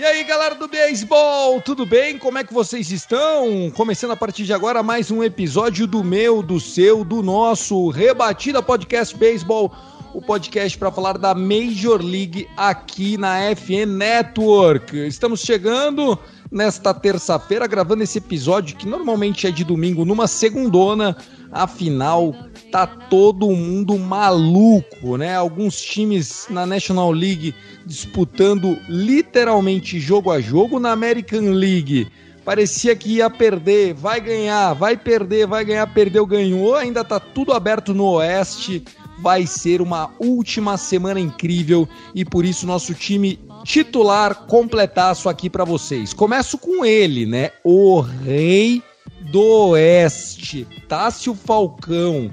E aí, galera do beisebol, tudo bem? Como é que vocês estão? Começando a partir de agora mais um episódio do meu, do seu, do nosso Rebatida Podcast Beisebol, o podcast para falar da Major League aqui na FN Network. Estamos chegando nesta terça-feira gravando esse episódio que normalmente é de domingo numa segundona, afinal tá todo mundo maluco, né? Alguns times na National League disputando literalmente jogo a jogo na American League. Parecia que ia perder, vai ganhar, vai perder, vai ganhar, perdeu, ganhou. Ainda tá tudo aberto no Oeste. Vai ser uma última semana incrível e por isso nosso time titular completaço aqui para vocês. Começo com ele, né? O rei do Oeste, Tássio Falcão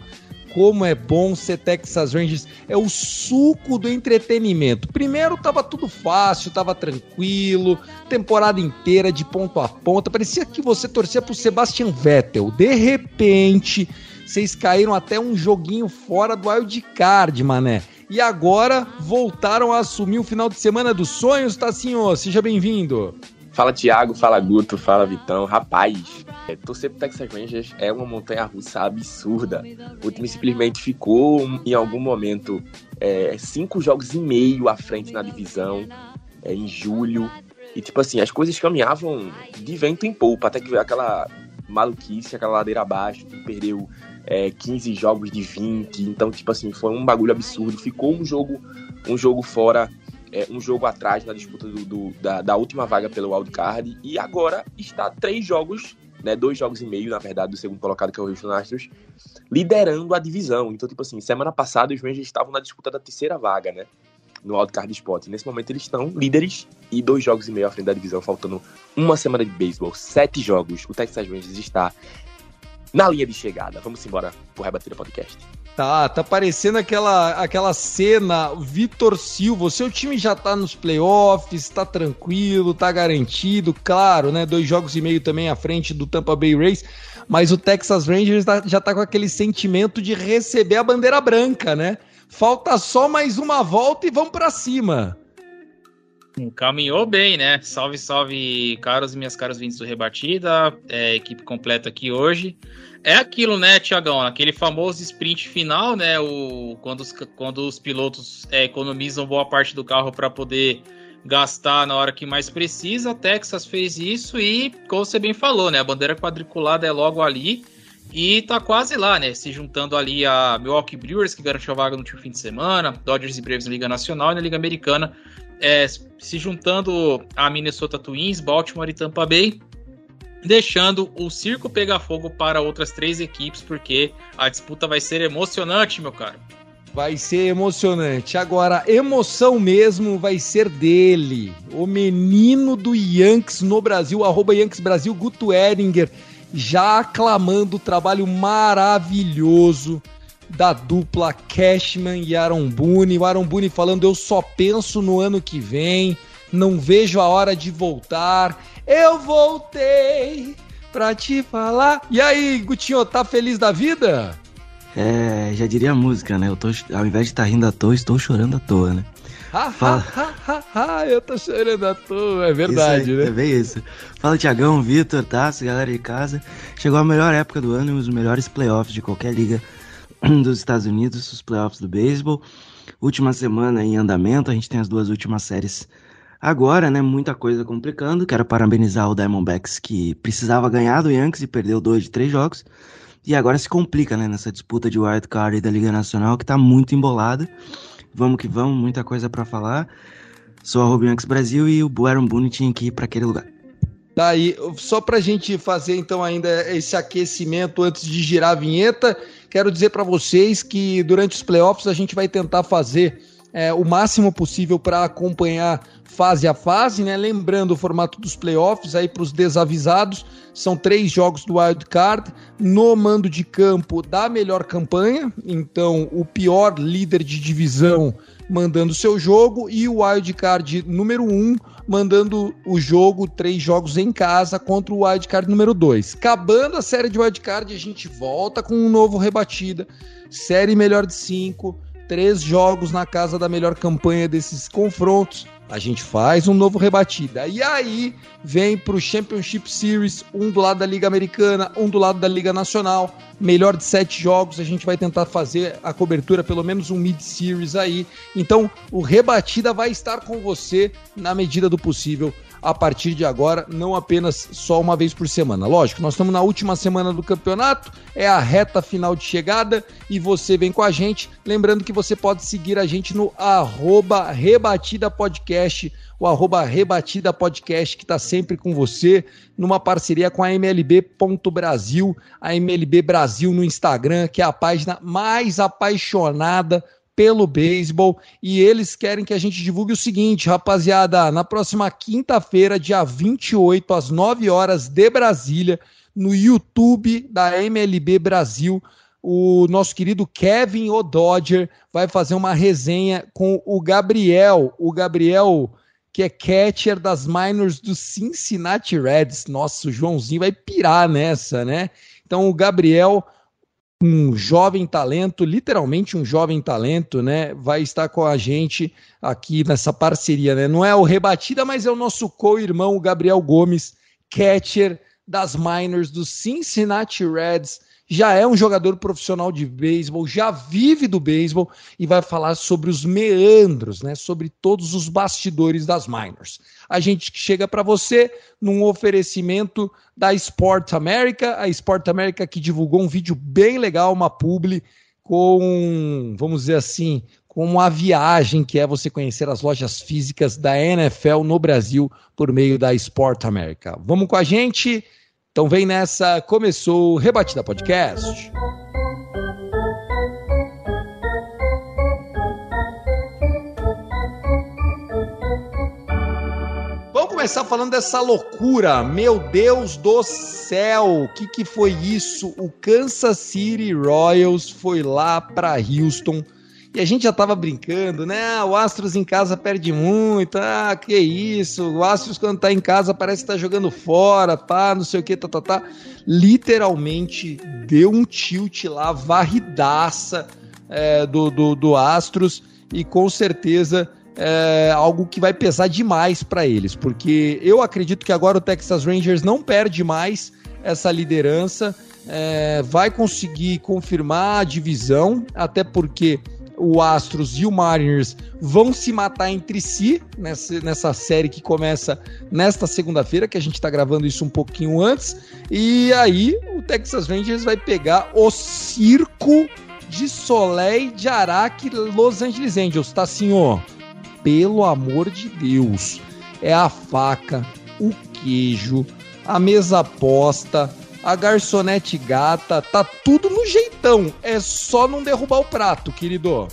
como é bom ser Texas Rangers. É o suco do entretenimento. Primeiro tava tudo fácil, tava tranquilo, temporada inteira de ponto a ponta. Parecia que você torcia pro Sebastian Vettel. De repente, vocês caíram até um joguinho fora do wild card, mané. E agora voltaram a assumir o final de semana dos sonhos, Tassinho. Seja bem-vindo. Fala Thiago, fala Guto, fala Vitão. Rapaz, é, torcer pro Texas Rangers é uma montanha russa absurda. O time simplesmente ficou em algum momento é, cinco jogos e meio à frente na divisão é, em julho. E tipo assim, as coisas caminhavam de vento em polpa, até que aquela maluquice, aquela ladeira abaixo, que perdeu é, 15 jogos de 20. Então, tipo assim, foi um bagulho absurdo. Ficou um jogo, um jogo fora é, um jogo atrás na disputa do, do, da, da, última vaga pelo wildcard e agora está três jogos, né, dois jogos e meio, na verdade, do segundo colocado, que é o Houston Astros, liderando a divisão. Então, tipo assim, semana passada os Rangers estavam na disputa da terceira vaga, né, no wildcard spot. Nesse momento eles estão líderes e dois jogos e meio à frente da divisão, faltando uma semana de beisebol, sete jogos. O Texas Rangers está na linha de chegada. Vamos embora pro Rebatida Podcast. Tá, tá parecendo aquela, aquela cena, Vitor Silva, o seu time já tá nos playoffs, tá tranquilo, tá garantido, claro, né? Dois jogos e meio também à frente do Tampa Bay Rays, mas o Texas Rangers tá, já tá com aquele sentimento de receber a bandeira branca, né? Falta só mais uma volta e vamos para cima. Caminhou bem, né? Salve, salve, caros e minhas caras vindos do Rebatida, é, equipe completa aqui hoje. É aquilo, né, Tiagão? Aquele famoso sprint final, né? O, quando, os, quando os pilotos é, economizam boa parte do carro para poder gastar na hora que mais precisa. A Texas fez isso e, como você bem falou, né? A bandeira quadriculada é logo ali. E tá quase lá, né? Se juntando ali a Milwaukee Brewers, que garantiu a vaga no último fim de semana, Dodgers e Braves na Liga Nacional e na Liga Americana, é, se juntando a Minnesota Twins, Baltimore e Tampa Bay, deixando o circo pegar fogo para outras três equipes, porque a disputa vai ser emocionante, meu caro. Vai ser emocionante. Agora, emoção mesmo vai ser dele, o menino do Yankees no Brasil, arroba Yankees Brasil, Guto Edinger, já aclamando o trabalho maravilhoso da dupla Cashman e Aaron Boone. O Aaron Boone falando: Eu só penso no ano que vem, não vejo a hora de voltar. Eu voltei pra te falar. E aí, Gutinho, tá feliz da vida? É, já diria a música, né? Eu tô, ao invés de estar tá rindo à toa, estou chorando à toa, né? Ha, Fala... ha, ha, ha, eu tô chorando à toa, é verdade, aí, né? É bem isso. Fala, Tiagão, Vitor, Tassi, galera de casa. Chegou a melhor época do ano e os melhores playoffs de qualquer liga dos Estados Unidos, os playoffs do beisebol. Última semana em andamento, a gente tem as duas últimas séries agora, né? Muita coisa complicando. Quero parabenizar o Diamondbacks que precisava ganhar do Yankees e perdeu dois de três jogos. E agora se complica, né? Nessa disputa de wild card da Liga Nacional que tá muito embolada. Vamos que vamos, muita coisa para falar. Sou a Yankees Brasil e o Aaron Boone tinha que ir para aquele lugar. Tá aí, só pra gente fazer então ainda esse aquecimento antes de girar a vinheta, quero dizer para vocês que durante os playoffs a gente vai tentar fazer é, o máximo possível para acompanhar fase a fase, né? Lembrando o formato dos playoffs aí para os desavisados, são três jogos do wild card no mando de campo da melhor campanha. Então, o pior líder de divisão mandando seu jogo e o wild card número um mandando o jogo, três jogos em casa contra o wild card número dois. Acabando a série de wild card, a gente volta com um novo rebatida, série melhor de cinco, três jogos na casa da melhor campanha desses confrontos a gente faz um novo rebatida. E aí vem para o Championship Series, um do lado da Liga Americana, um do lado da Liga Nacional. Melhor de sete jogos, a gente vai tentar fazer a cobertura, pelo menos um mid-series aí. Então, o rebatida vai estar com você na medida do possível a partir de agora, não apenas só uma vez por semana. Lógico, nós estamos na última semana do campeonato, é a reta final de chegada e você vem com a gente. Lembrando que você pode seguir a gente no arroba Rebatida Podcast, o arroba Rebatida Podcast, que está sempre com você, numa parceria com a MLB.Brasil, a MLB Brasil no Instagram, que é a página mais apaixonada pelo beisebol e eles querem que a gente divulgue o seguinte, rapaziada, na próxima quinta-feira, dia 28, às 9 horas de Brasília, no YouTube da MLB Brasil, o nosso querido Kevin O'Dodger vai fazer uma resenha com o Gabriel, o Gabriel que é catcher das minors do Cincinnati Reds. Nossa, o Joãozinho vai pirar nessa, né? Então o Gabriel um jovem talento, literalmente um jovem talento, né? Vai estar com a gente aqui nessa parceria, né? Não é o Rebatida, mas é o nosso co-irmão, Gabriel Gomes, catcher das minors do Cincinnati Reds já é um jogador profissional de beisebol, já vive do beisebol e vai falar sobre os meandros, né, sobre todos os bastidores das minors. A gente chega para você num oferecimento da Sport America, a Sport America que divulgou um vídeo bem legal, uma publi com, vamos dizer assim, com uma viagem que é você conhecer as lojas físicas da NFL no Brasil por meio da Sport America. Vamos com a gente. Então vem nessa, começou o Rebatida Podcast. Vamos começar falando dessa loucura. Meu Deus do céu, o que, que foi isso? O Kansas City Royals foi lá para Houston e a gente já tava brincando, né? O Astros em casa perde muito. Ah, que isso. O Astros, quando tá em casa, parece que tá jogando fora, pá, não sei o que, tá, tá, tá. Literalmente deu um tilt lá, varridaça é, do, do, do Astros. E com certeza é algo que vai pesar demais para eles, porque eu acredito que agora o Texas Rangers não perde mais essa liderança, é, vai conseguir confirmar a divisão, até porque o Astros e o Mariners vão se matar entre si nessa, nessa série que começa nesta segunda-feira, que a gente está gravando isso um pouquinho antes. E aí o Texas Rangers vai pegar o circo de Soleil de Araque Los Angeles Angels. Tá assim, ó. Pelo amor de Deus. É a faca, o queijo, a mesa posta a garçonete gata, tá tudo no jeitão. É só não derrubar o prato, querido.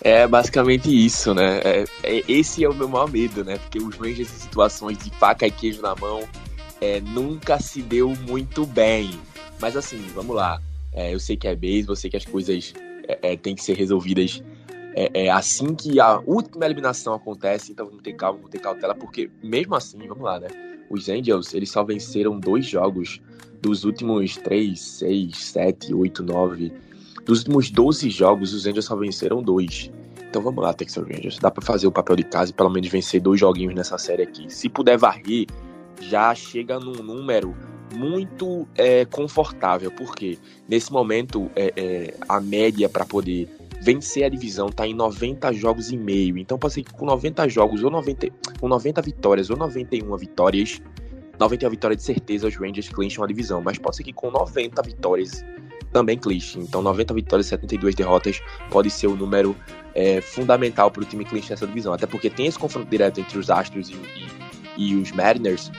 É basicamente isso, né? É, é, esse é o meu maior medo, né? Porque os Rangers em situações de faca e queijo na mão é, nunca se deu muito bem. Mas assim, vamos lá. É, eu sei que é beisebol, eu sei que as coisas é, é, têm que ser resolvidas é, assim que a última eliminação acontece, então vamos ter calma, vamos ter cautela, porque mesmo assim, vamos lá, né? Os Angels, eles só venceram dois jogos dos últimos 3, 6, 7, 8, 9. Dos últimos 12 jogos, os Angels só venceram dois. Então vamos lá, Texas Rangers. Dá para fazer o papel de casa e pelo menos vencer dois joguinhos nessa série aqui. Se puder varrer, já chega num número muito é, confortável, porque nesse momento é, é, a média para poder vencer a divisão tá em 90 jogos e meio. Então pode ser que com 90 jogos, ou 90, com 90 vitórias, ou 91 vitórias, 91 vitórias de certeza os Rangers clincham a divisão. Mas pode ser que com 90 vitórias também clinchem. Então 90 vitórias e 72 derrotas pode ser o número é, fundamental para o time clinchar essa divisão. Até porque tem esse confronto direto entre os Astros e, e, e os Mariners.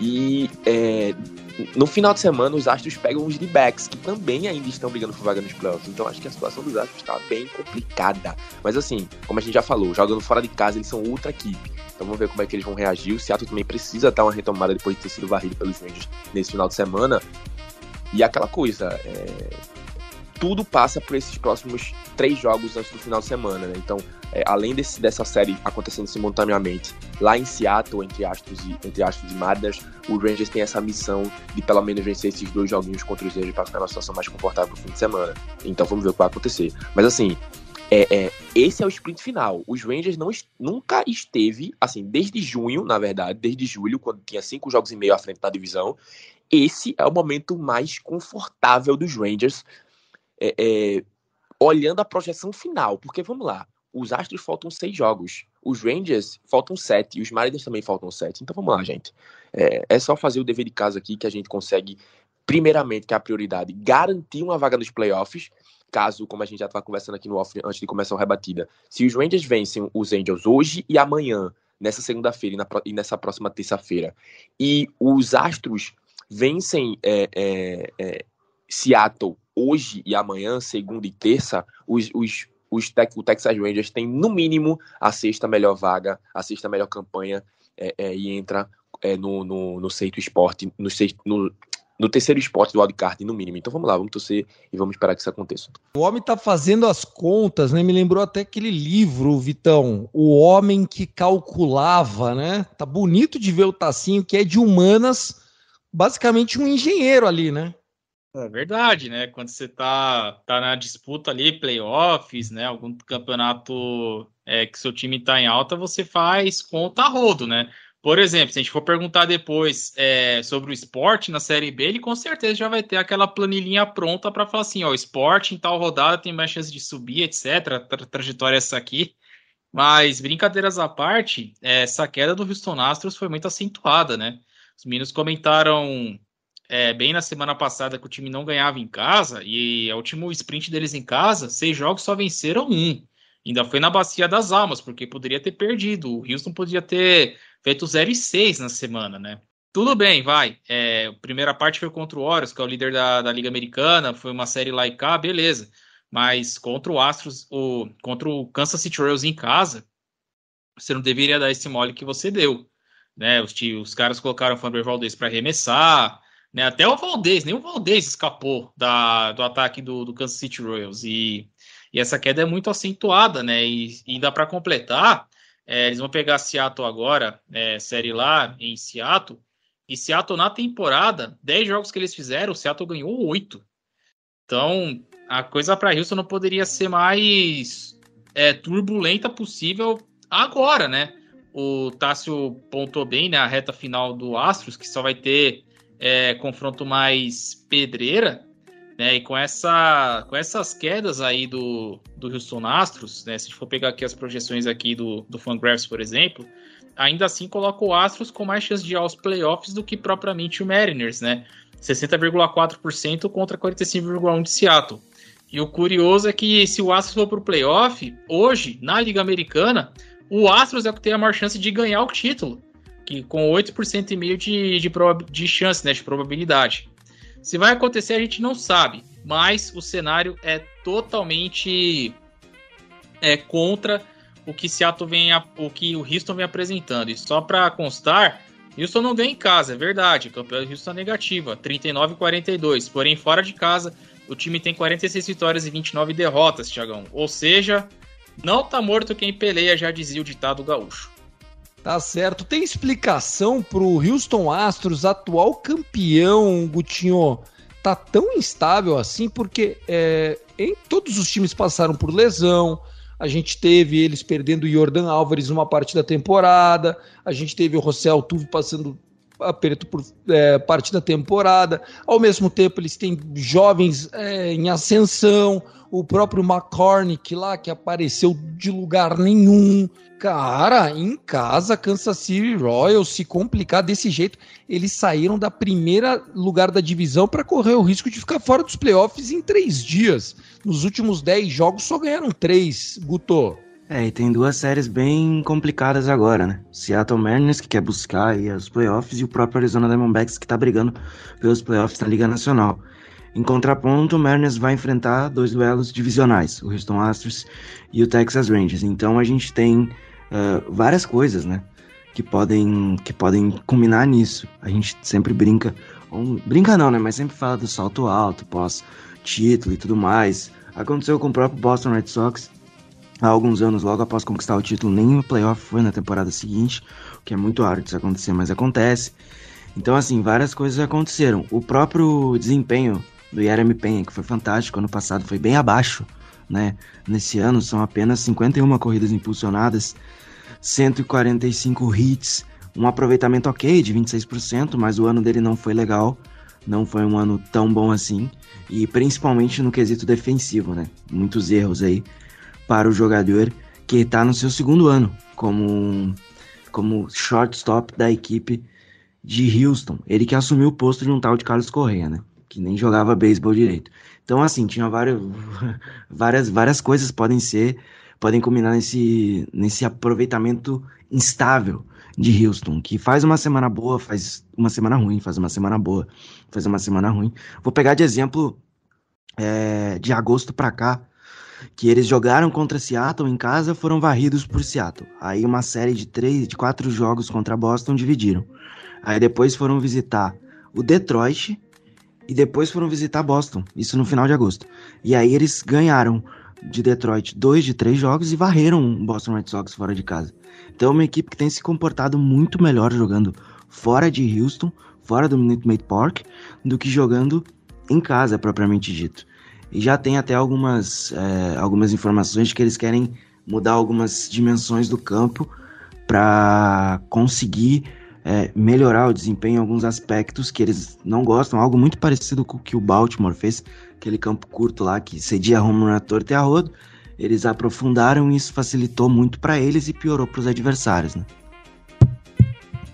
E é, no final de semana, os Astros pegam os D-backs, que também ainda estão brigando por vaga nos playoffs. Então acho que a situação dos Astros está bem complicada. Mas assim, como a gente já falou, jogando fora de casa, eles são outra equipe. Então vamos ver como é que eles vão reagir. O Seattle também precisa dar uma retomada depois de ter sido varrido pelos Rangers nesse final de semana. E aquela coisa, é... tudo passa por esses próximos três jogos antes do final de semana, né? Então, é, além desse, dessa série acontecendo simultaneamente lá em Seattle, entre Astros e, entre Astros e Mariners, o Rangers tem essa missão de pelo menos vencer esses dois joguinhos contra os Rangers para ficar numa situação mais confortável no fim de semana. Então vamos ver o que vai acontecer. Mas assim, é, é, esse é o sprint final. Os Rangers não, nunca esteve, assim, desde junho, na verdade, desde julho, quando tinha cinco jogos e meio à frente da divisão. Esse é o momento mais confortável dos Rangers, é, é olhando a projeção final. Porque vamos lá, os Astros faltam seis jogos, os Rangers faltam sete, e os Mariners também faltam sete. Então vamos lá, gente. É, é só fazer o dever de casa aqui que a gente consegue, primeiramente, que é a prioridade, garantir uma vaga nos playoffs caso, como a gente já estava conversando aqui no off antes de começar a rebatida, se os Rangers vencem os Angels hoje e amanhã, nessa segunda-feira e, e, nessa próxima terça-feira, e os Astros vencem é, é, é, Seattle hoje e amanhã, segunda e terça, os, os, os o Texas Rangers tem no mínimo a sexta melhor vaga, a sexta melhor campanha é, é, e entra é, no, no, no Seito Esporte, no, no, no terceiro esporte do wildcard, no mínimo. Então vamos lá, vamos torcer e vamos esperar que isso aconteça. O homem tá fazendo as contas, né? Me lembrou até aquele livro, Vitão, O Homem que Calculava, né? Tá bonito de ver o Tacinho, que é de humanas, basicamente um engenheiro ali, né? É verdade, né? Quando você tá, tá na disputa ali, playoffs, né? Algum campeonato é, que seu time tá em alta, você faz conta rodo, né? Por exemplo, se a gente for perguntar depois é, sobre o esporte na Série B, ele com certeza já vai ter aquela planilhinha pronta para falar assim: ó, esporte em tal rodada tem mais chance de subir, etc. Tra trajetória é essa aqui. Mas, brincadeiras à parte, essa queda do Houston Astros foi muito acentuada, né? Os meninos comentaram é, bem na semana passada que o time não ganhava em casa, e é o último sprint deles em casa, seis jogos só venceram um. Ainda foi na bacia das almas, porque poderia ter perdido. O Houston podia ter feito 0 e 6 na semana, né? Tudo bem, vai. É, a primeira parte foi contra o Orioles, que é o líder da, da Liga Americana, foi uma série lá e cá, beleza. Mas contra o Astros, o, contra o Kansas City Royals em casa, você não deveria dar esse mole que você deu. Né? Os, os caras colocaram o Framber Valdez para arremessar, né? até o Valdez, nem o Valdez escapou da, do ataque do, do Kansas City Royals. E e essa queda é muito acentuada, né? E, e dá para completar, é, eles vão pegar Seattle agora, é, série lá em Seattle, e Seattle na temporada, 10 jogos que eles fizeram, o Seattle ganhou 8. Então, a coisa para Houston não poderia ser mais é, turbulenta possível agora, né? O Tássio pontou bem né, reta final do Astros, que só vai ter é, confronto mais pedreira. Né, e com, essa, com essas quedas aí do, do Houston Astros, né, se a gente for pegar aqui as projeções aqui do, do Fangraphs, por exemplo, ainda assim coloca o Astros com mais chance de ir aos playoffs do que propriamente o Mariners, né? 60,4% contra 45,1% de Seattle. E o curioso é que se o Astros for para o playoff, hoje, na Liga Americana, o Astros é o que tem a maior chance de ganhar o título, que com 8% e meio de, de, de chance, né, de probabilidade. Se vai acontecer, a gente não sabe, mas o cenário é totalmente é, contra o que Seattle vem, o que o Houston vem apresentando. E só para constar, Houston não ganha em casa, é verdade. Campeão Houston é negativa, 39 42. Porém, fora de casa, o time tem 46 vitórias e 29 derrotas, Tiagão. Ou seja, não tá morto quem peleia, já dizia o ditado gaúcho. Tá certo. Tem explicação pro Houston Astros, atual campeão, Gutinho, tá tão instável assim, porque é, em todos os times passaram por lesão. A gente teve eles perdendo o Jordan Álvares numa parte da temporada. A gente teve o José Altuve passando aperto por é, parte da temporada. Ao mesmo tempo, eles têm jovens é, em ascensão. O próprio McCormick lá, que apareceu de lugar nenhum. Cara, em casa, Kansas City Royals, se complicar desse jeito, eles saíram da primeira lugar da divisão para correr o risco de ficar fora dos playoffs em três dias. Nos últimos dez jogos só ganharam três, Guto. É, e tem duas séries bem complicadas agora, né? Seattle Mariners, que quer buscar aí os playoffs, e o próprio Arizona Diamondbacks, que tá brigando pelos playoffs da Liga Nacional. Em contraponto, o Mariners vai enfrentar dois duelos divisionais, o Houston Astros e o Texas Rangers. Então a gente tem uh, várias coisas, né? Que podem, que podem combinar nisso. A gente sempre brinca, brinca não, né? Mas sempre fala do salto alto, pós-título e tudo mais. Aconteceu com o próprio Boston Red Sox, há alguns anos, logo após conquistar o título, nenhum playoff foi na temporada seguinte, o que é muito raro disso acontecer, mas acontece. Então, assim, várias coisas aconteceram. O próprio desempenho do Jeremy Penha, que foi fantástico, ano passado foi bem abaixo, né? Nesse ano são apenas 51 corridas impulsionadas, 145 hits, um aproveitamento ok de 26%, mas o ano dele não foi legal, não foi um ano tão bom assim, e principalmente no quesito defensivo, né? Muitos erros aí para o jogador que está no seu segundo ano como, como shortstop da equipe de Houston. Ele que assumiu o posto de um tal de Carlos Correa, né? Que nem jogava beisebol direito. Então, assim, tinha várias, várias, várias coisas podem ser, podem combinar nesse, nesse aproveitamento instável de Houston, que faz uma semana boa, faz uma semana ruim, faz uma semana boa, faz uma semana ruim. Vou pegar de exemplo é, de agosto para cá, que eles jogaram contra Seattle em casa, foram varridos por Seattle. Aí uma série de três, de quatro jogos contra Boston dividiram. Aí depois foram visitar o Detroit e depois foram visitar Boston, isso no final de agosto. E aí eles ganharam de Detroit dois de três jogos e varreram o Boston Red Sox fora de casa. Então é uma equipe que tem se comportado muito melhor jogando fora de Houston, fora do Minute Maid Park, do que jogando em casa propriamente dito. E já tem até algumas, é, algumas informações de que eles querem mudar algumas dimensões do campo para conseguir é, melhorar o desempenho em alguns aspectos que eles não gostam, algo muito parecido com o que o Baltimore fez, aquele campo curto lá que cedia home run a torto e a rodo. Eles aprofundaram e isso facilitou muito para eles e piorou para os adversários, né?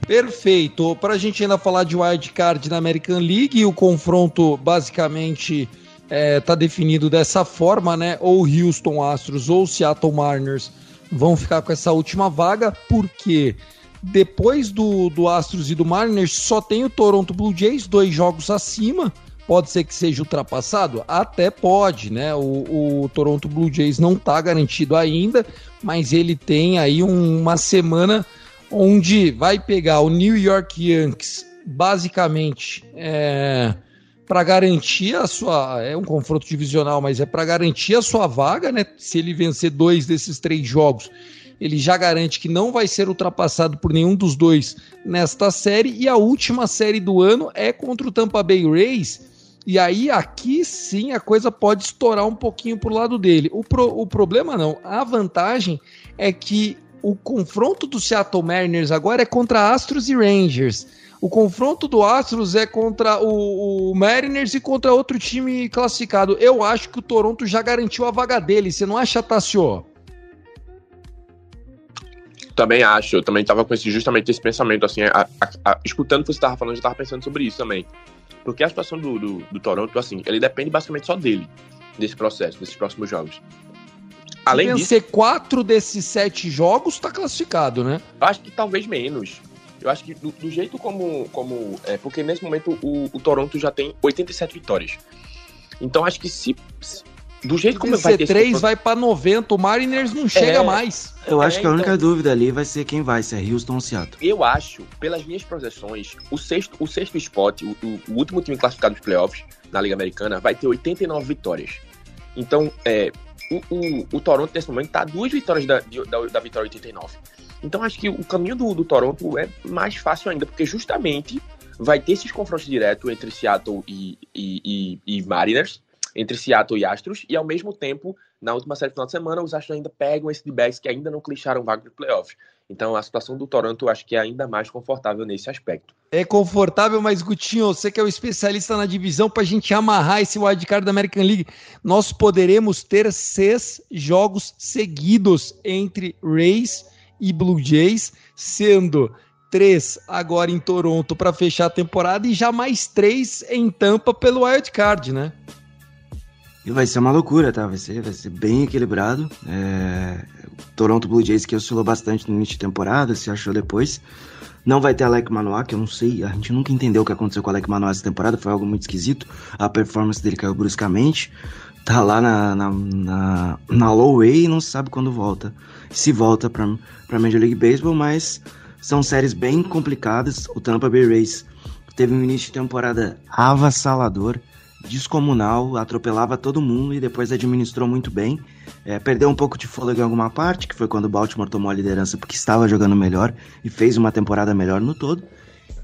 Perfeito. Para a gente ainda falar de wild card na American League, o confronto basicamente é, tá definido dessa forma, né? Ou Houston Astros ou Seattle Mariners vão ficar com essa última vaga, porque depois do, do Astros e do Mariners só tem o Toronto Blue Jays, dois jogos acima. Pode ser que seja ultrapassado? Até pode, né? O, o Toronto Blue Jays não tá garantido ainda, mas ele tem aí um, uma semana onde vai pegar o New York Yankees, basicamente. É, para garantir a sua. É um confronto divisional, mas é para garantir a sua vaga, né? Se ele vencer dois desses três jogos, ele já garante que não vai ser ultrapassado por nenhum dos dois nesta série. E a última série do ano é contra o Tampa Bay Rays. E aí, aqui sim, a coisa pode estourar um pouquinho pro lado dele. O, pro, o problema não, a vantagem é que o confronto do Seattle Mariners agora é contra Astros e Rangers. O confronto do Astros é contra o, o, Mariners e contra outro time classificado. Eu acho que o Toronto já garantiu a vaga dele. Você não acha, Tassio? Também acho. Eu também estava com esse, justamente esse pensamento. assim, a, a, a, Escutando o que você estava falando, eu estava pensando sobre isso também. Porque a situação do, do, do, Toronto, assim, ele depende basicamente só dele, desse processo, desses próximos jogos. Além Se vencer disso, quatro desses sete jogos, está classificado, né? Acho que talvez menos. Eu acho que do, do jeito como. como é, porque nesse momento o, o, Toronto já tem 87 vitórias. Então acho que se. Do jeito como vai ter. 3 vai para 90, o Mariners não chega é, mais. Eu acho é, que a única então, dúvida ali vai ser quem vai, se é Houston ou Seattle. Eu acho, pelas minhas projeções, o sexto, o sexto spot, o, o, o último time classificado nos playoffs na Liga Americana, vai ter 89 vitórias. Então, é, o, o, o Toronto nesse momento está duas vitórias da, da, da vitória 89. Então acho que o caminho do, do Toronto é mais fácil ainda, porque justamente vai ter esses confrontos diretos entre Seattle e, e, e, e, Mariners, entre Seattle e Astros, e ao mesmo tempo, na última série final de semana, os Astros ainda pegam esse de que ainda não clicharam vaga de playoffs. Então a situação do Toronto acho que é ainda mais confortável nesse aspecto. É confortável, mas Gutinho, você que é o especialista na divisão, para a gente amarrar esse wildcard da American League, nós poderemos ter seis jogos seguidos entre Rays e Blue Jays, sendo três agora em Toronto para fechar a temporada e já mais três em Tampa pelo wild card, né? E vai ser uma loucura, tá? Vai ser, vai ser bem equilibrado. É... Toronto Blue Jays que oscilou bastante no início de temporada, se achou depois. Não vai ter Alec Manoa, que eu não sei, a gente nunca entendeu o que aconteceu com o Alec Manoa essa temporada, foi algo muito esquisito. A performance dele caiu bruscamente. Tá lá na, na, na, na low way e não sabe quando volta. Se volta pra, pra Major League Baseball, mas são séries bem complicadas. O Tampa Bay Rays teve um início de temporada avassalador, descomunal, atropelava todo mundo e depois administrou muito bem. É, perdeu um pouco de fôlego em alguma parte, que foi quando o Baltimore tomou a liderança porque estava jogando melhor e fez uma temporada melhor no todo.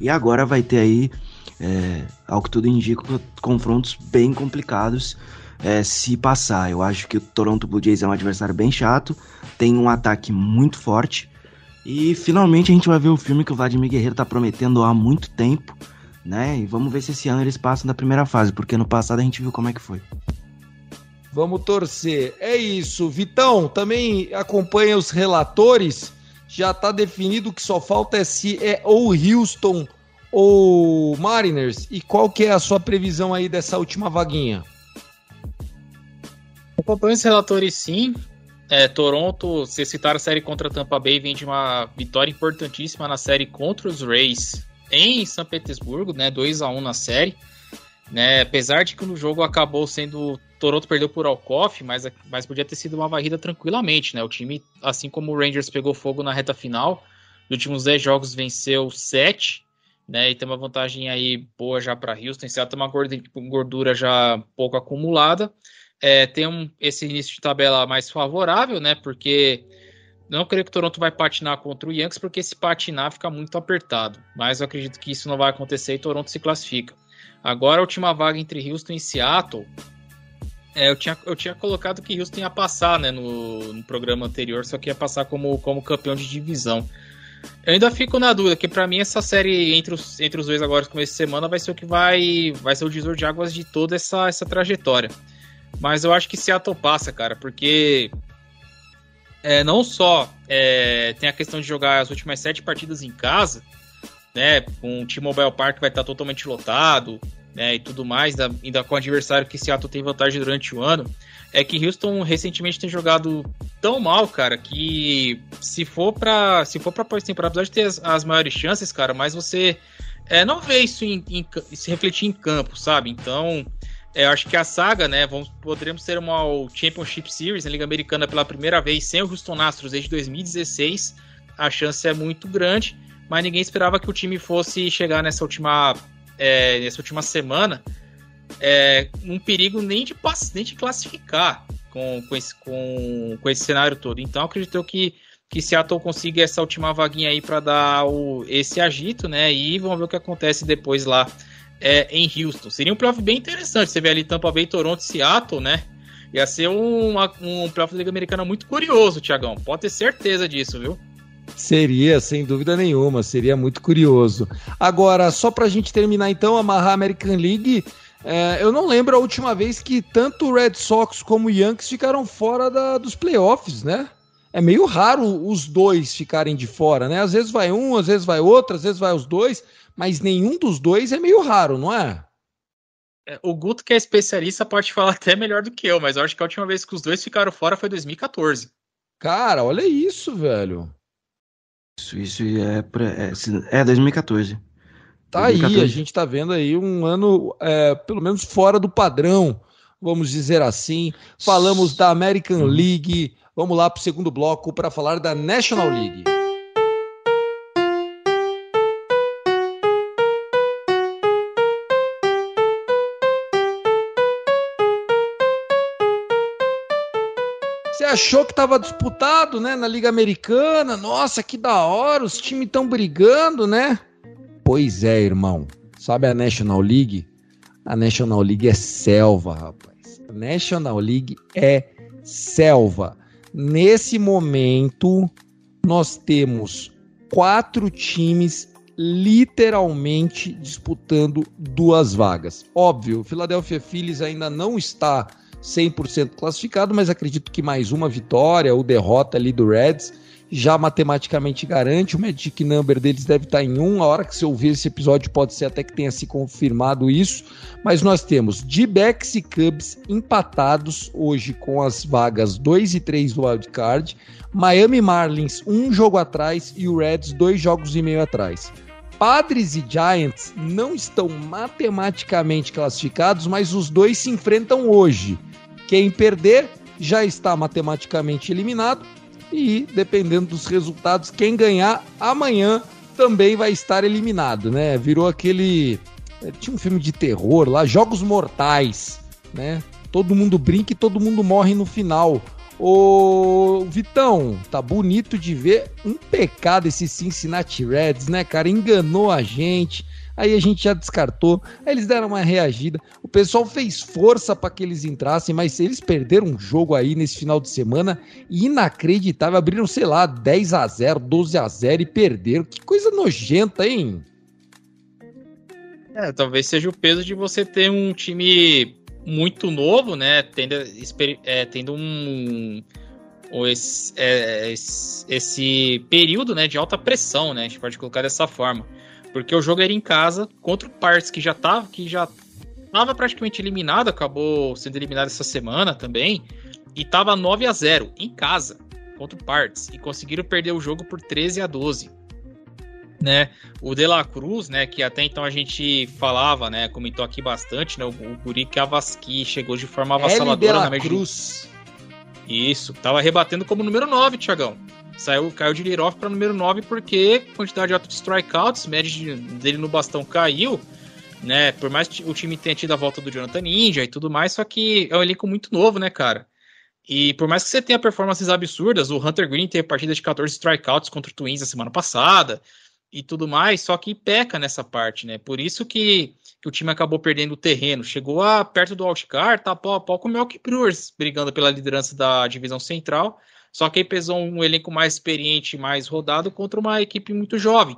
E agora vai ter aí, é, ao que tudo indica, confrontos bem complicados é, se passar. Eu acho que o Toronto Blue Jays é um adversário bem chato, tem um ataque muito forte. E finalmente a gente vai ver o filme que o Vladimir Guerreiro está prometendo há muito tempo, né? E vamos ver se esse ano eles passam da primeira fase, porque no passado a gente viu como é que foi. Vamos torcer. É isso. Vitão, também acompanha os relatores. Já está definido que só falta é se é ou Houston ou Mariners. E qual que é a sua previsão aí dessa última vaguinha? Acompanho os relatores sim. É, Toronto, se citar a série contra Tampa Bay, vem de uma vitória importantíssima na série contra os Rays em São Petersburgo, né? 2 a 1 na série. Né, apesar de que no jogo acabou sendo Toronto perdeu por Alcoff, mas, mas podia ter sido uma varrida tranquilamente, né? O time, assim como o Rangers pegou fogo na reta final, nos últimos 10 jogos venceu 7, né? E tem uma vantagem aí boa já para Houston, certo? Uma gordura já pouco acumulada. É, tem um, esse início de tabela mais favorável, né? Porque não creio que o Toronto vai patinar contra o Yankees, porque se patinar fica muito apertado. Mas eu acredito que isso não vai acontecer e Toronto se classifica. Agora a última vaga entre Houston e Seattle é, eu, tinha, eu tinha colocado que Houston ia passar, né, no, no, programa anterior, só que ia passar como, como campeão de divisão. Eu ainda fico na dúvida, que para mim essa série entre os, entre os dois agora no começo de semana vai ser o que vai, vai ser o divisor de águas de toda essa, essa trajetória. Mas eu acho que Seattle passa, cara, porque é, não só é, tem a questão de jogar as últimas sete partidas em casa, né, com o T-Mobile Park vai estar totalmente lotado, né, e tudo mais, ainda com o adversário que Seattle tem vantagem durante o ano, é que Houston recentemente tem jogado tão mal, cara, que se for para se for para pós-temporada, apesar de ter as, as, maiores chances, cara, mas você é, não vê isso em, em, se refletir em campo, sabe? Então, eu acho que a saga, né, vamos, poderemos ter uma Championship Series na Liga Americana pela primeira vez sem o Houston Astros desde 2016. A chance é muito grande, mas ninguém esperava que o time fosse chegar nessa última é, nessa última semana é, um perigo nem de, nem de classificar com, com, esse, com, com esse cenário todo. Então acredito que, que Seattle consiga essa última vaguinha aí para dar o, esse agito, né? E vamos ver o que acontece depois lá é, em Houston. Seria um playoff bem interessante. Você vê ali Tampa Bay, Toronto Seattle, né? Ia ser um, um playoff da Liga Americana muito curioso, Tiagão. Pode ter certeza disso, viu? Seria, sem dúvida nenhuma, seria muito curioso. Agora, só para a gente terminar então, amarrar a American League, é, eu não lembro a última vez que tanto o Red Sox como o Yankees ficaram fora da, dos playoffs, né? É meio raro os dois ficarem de fora, né? Às vezes vai um, às vezes vai outro, às vezes vai os dois, mas nenhum dos dois é meio raro, não é? é o Guto, que é especialista, pode falar até melhor do que eu, mas eu acho que a última vez que os dois ficaram fora foi 2014. Cara, olha isso, velho. Isso, isso é, é, é 2014. Tá 2014. aí, a gente tá vendo aí um ano, é, pelo menos fora do padrão, vamos dizer assim. Falamos da American. League. Vamos lá para o segundo bloco para falar da National League. Achou que estava disputado, né, na Liga Americana. Nossa, que da hora, os times estão brigando, né? Pois é, irmão. Sabe a National League? A National League é selva, rapaz. A National League é selva. Nesse momento, nós temos quatro times literalmente disputando duas vagas. Óbvio, o Philadelphia Phillies ainda não está 100% classificado, mas acredito que mais uma vitória ou derrota ali do Reds já matematicamente garante. O Magic Number deles deve estar em 1. A hora que você ouvir esse episódio, pode ser até que tenha se confirmado isso. Mas nós temos D-Backs e Cubs empatados hoje com as vagas 2 e 3 do wildcard. Miami Marlins, um jogo atrás, e o Reds, dois jogos e meio atrás. Padres e Giants não estão matematicamente classificados, mas os dois se enfrentam hoje. Quem perder já está matematicamente eliminado e, dependendo dos resultados, quem ganhar amanhã também vai estar eliminado, né? Virou aquele. Eh, tinha um filme de terror lá, Jogos Mortais, né? Todo mundo brinca e todo mundo morre no final. Ô, Vitão, tá bonito de ver um pecado esse Cincinnati Reds, né, cara? Enganou a gente. Aí a gente já descartou. Aí eles deram uma reagida. O pessoal fez força para que eles entrassem, mas eles perderam um jogo aí nesse final de semana inacreditável. Abriram, sei lá, 10 a 0, 12 a 0 e perderam. Que coisa nojenta, hein? É, talvez seja o peso de você ter um time muito novo, né? Tendo, é, tendo um, esse, é, esse, período né, de alta pressão, né? A gente pode colocar dessa forma. Porque o jogo era em casa contra o Parts, que já tava, que já tava praticamente eliminado, acabou sendo eliminado essa semana também. E tava 9 a 0 em casa contra o Parts. E conseguiram perder o jogo por 13 a 12 né? O De La Cruz, né? Que até então a gente falava, né? Comentou aqui bastante, né? O, o Guri chegou de forma avassaladora na média. Cruz. Isso, tava rebatendo como número 9, Tiagão. Saiu, caiu de lead-off para número 9 porque quantidade alta de strikeouts, média dele no bastão caiu, né? Por mais que o time tenha tido a volta do Jonathan Ninja e tudo mais, só que é um elenco muito novo, né, cara? E por mais que você tenha performances absurdas, o Hunter Green teve partida de 14 strikeouts contra o Twins na semana passada e tudo mais, só que peca nessa parte, né? Por isso que, que o time acabou perdendo o terreno. Chegou a perto do Outcar, tá pau a pau com o Milk Brewers, brigando pela liderança da divisão central. Só que aí pesou um elenco mais experiente, mais rodado, contra uma equipe muito jovem.